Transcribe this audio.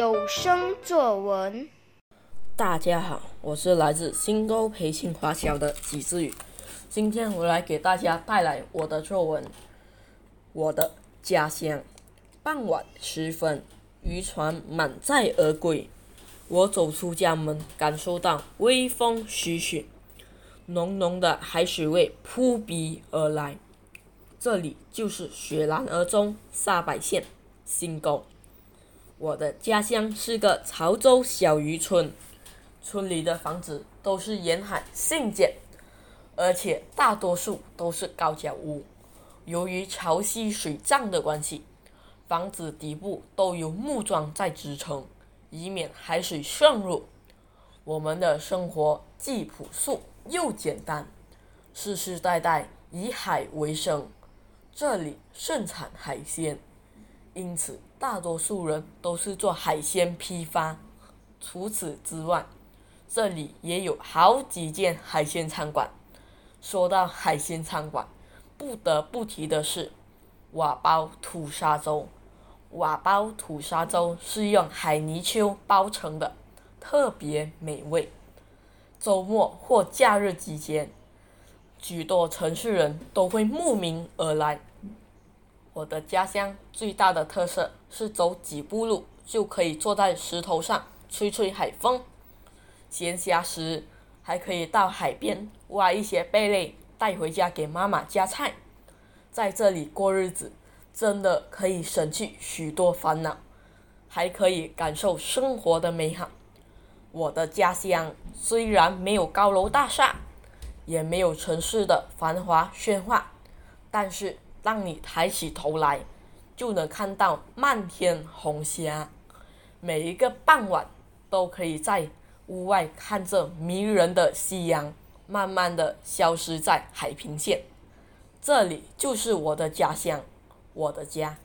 有声作文。大家好，我是来自新沟培训华小的吉志宇，今天我来给大家带来我的作文《我的家乡》。傍晚时分，渔船满载而归，我走出家门，感受到微风徐徐，浓浓的海水味扑鼻而来。这里就是雪兰莪中沙白县新沟。我的家乡是个潮州小渔村，村里的房子都是沿海新建，而且大多数都是高脚屋。由于潮汐水涨的关系，房子底部都有木桩在支撑，以免海水渗入。我们的生活既朴素又简单，世世代代以海为生。这里盛产海鲜，因此大多数人都是做海鲜批发。除此之外，这里也有好几间海鲜餐馆。说到海鲜餐馆，不得不提的是瓦包土沙粥。瓦包土沙粥是用海泥鳅包成的，特别美味。周末或假日期间，许多城市人都会慕名而来。我的家乡最大的特色是走几步路就可以坐在石头上吹吹海风，闲暇时还可以到海边挖一些贝类带回家给妈妈夹菜。在这里过日子，真的可以省去许多烦恼，还可以感受生活的美好。我的家乡虽然没有高楼大厦，也没有城市的繁华喧哗，但是。让你抬起头来，就能看到漫天红霞。每一个傍晚，都可以在屋外看着迷人的夕阳，慢慢的消失在海平线。这里就是我的家乡，我的家。